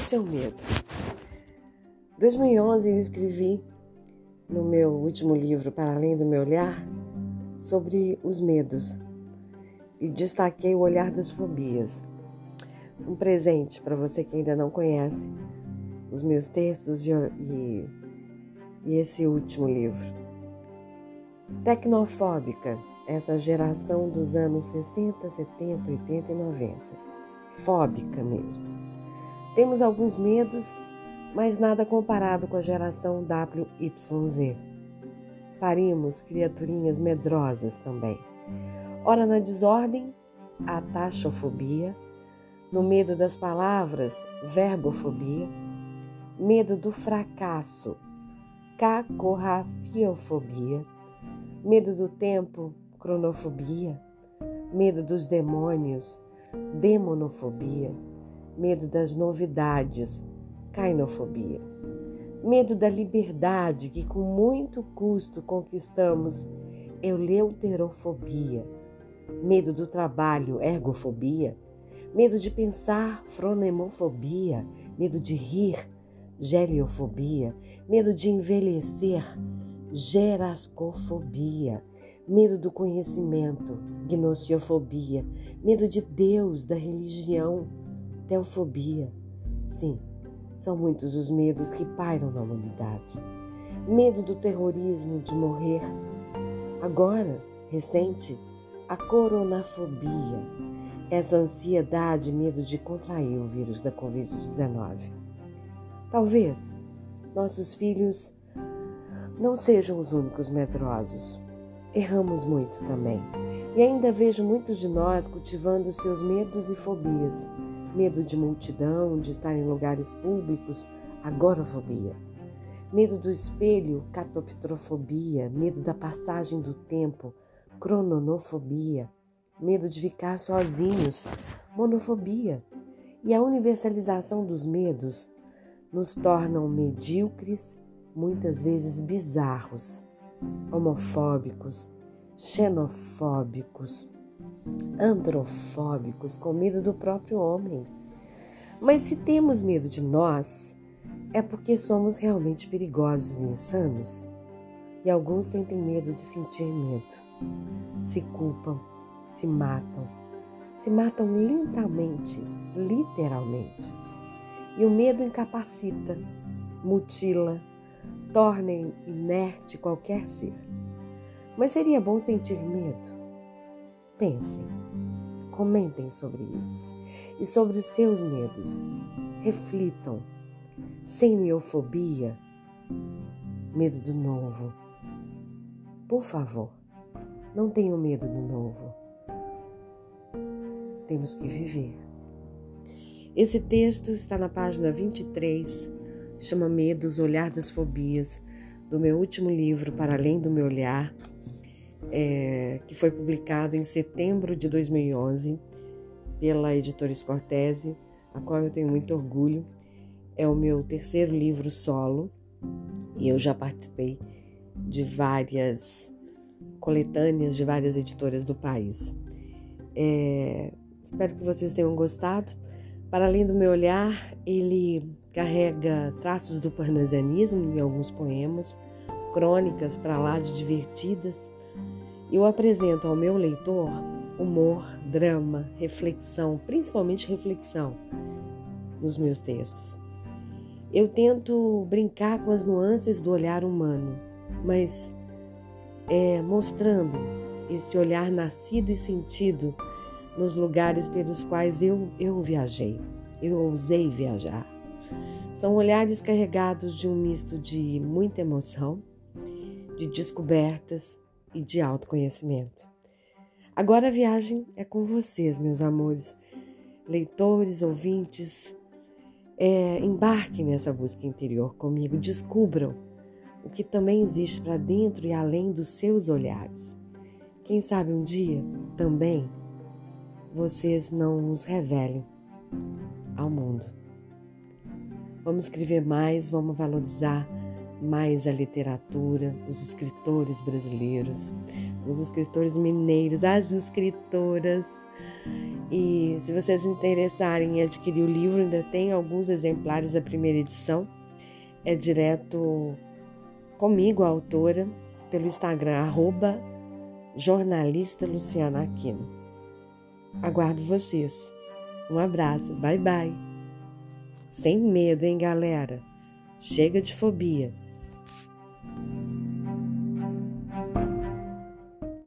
seu medo? 2011 eu escrevi no meu último livro, Para Além do Meu Olhar, sobre os medos e destaquei o olhar das fobias. Um presente para você que ainda não conhece os meus textos e, e, e esse último livro. Tecnofóbica, essa geração dos anos 60, 70, 80 e 90. Fóbica mesmo. Temos alguns medos, mas nada comparado com a geração WYZ. Parimos criaturinhas medrosas também. Ora na desordem, a taxofobia, no medo das palavras, verbofobia, medo do fracasso, cacorrafiofobia, medo do tempo, cronofobia, medo dos demônios, demonofobia, medo das novidades, cainofobia, medo da liberdade que com muito custo conquistamos, eleuterofobia, medo do trabalho, ergofobia, medo de pensar, fronemofobia, medo de rir, geliofobia, medo de envelhecer, gerascofobia, medo do conhecimento, gnosiofobia, medo de Deus, da religião, teofobia. Sim, são muitos os medos que pairam na humanidade. Medo do terrorismo, de morrer. Agora, recente, a coronafobia, essa ansiedade, medo de contrair o vírus da Covid-19. Talvez nossos filhos não sejam os únicos medrosos. Erramos muito também. E ainda vejo muitos de nós cultivando seus medos e fobias. Medo de multidão, de estar em lugares públicos, agorafobia. Medo do espelho, catoptrofobia. Medo da passagem do tempo, crononofobia. Medo de ficar sozinhos, monofobia. E a universalização dos medos nos tornam medíocres, muitas vezes bizarros, homofóbicos, xenofóbicos, androfóbicos, com medo do próprio homem. Mas se temos medo de nós, é porque somos realmente perigosos e insanos. E alguns sentem medo de sentir medo. Se culpam, se matam, se matam lentamente, literalmente e o medo incapacita, mutila, torna inerte qualquer ser. Mas seria bom sentir medo? Pensem, comentem sobre isso e sobre os seus medos. Reflitam, sem neofobia, medo do novo. Por favor, não tenham medo do novo. Temos que viver. Esse texto está na página 23, chama Medos, Olhar das Fobias, do meu último livro, Para Além do Meu Olhar, é, que foi publicado em setembro de 2011 pela editora Scortese, a qual eu tenho muito orgulho. É o meu terceiro livro solo e eu já participei de várias coletâneas de várias editoras do país. É, espero que vocês tenham gostado. Para além do meu olhar, ele carrega traços do parnasianismo em alguns poemas, crônicas para lá de divertidas. Eu apresento ao meu leitor humor, drama, reflexão, principalmente reflexão nos meus textos. Eu tento brincar com as nuances do olhar humano, mas é, mostrando esse olhar nascido e sentido nos lugares pelos quais eu, eu viajei, eu ousei viajar. São olhares carregados de um misto de muita emoção, de descobertas e de autoconhecimento. Agora a viagem é com vocês, meus amores, leitores, ouvintes. É, embarquem nessa busca interior comigo, descubram o que também existe para dentro e além dos seus olhares. Quem sabe um dia também vocês não nos revelem ao mundo. Vamos escrever mais, vamos valorizar mais a literatura, os escritores brasileiros, os escritores mineiros, as escritoras. E se vocês interessarem em adquirir o livro, ainda tem alguns exemplares da primeira edição. É direto comigo, a autora, pelo Instagram, arroba jornalista Luciana Aquino. Aguardo vocês. Um abraço, bye bye. Sem medo, hein, galera? Chega de fobia.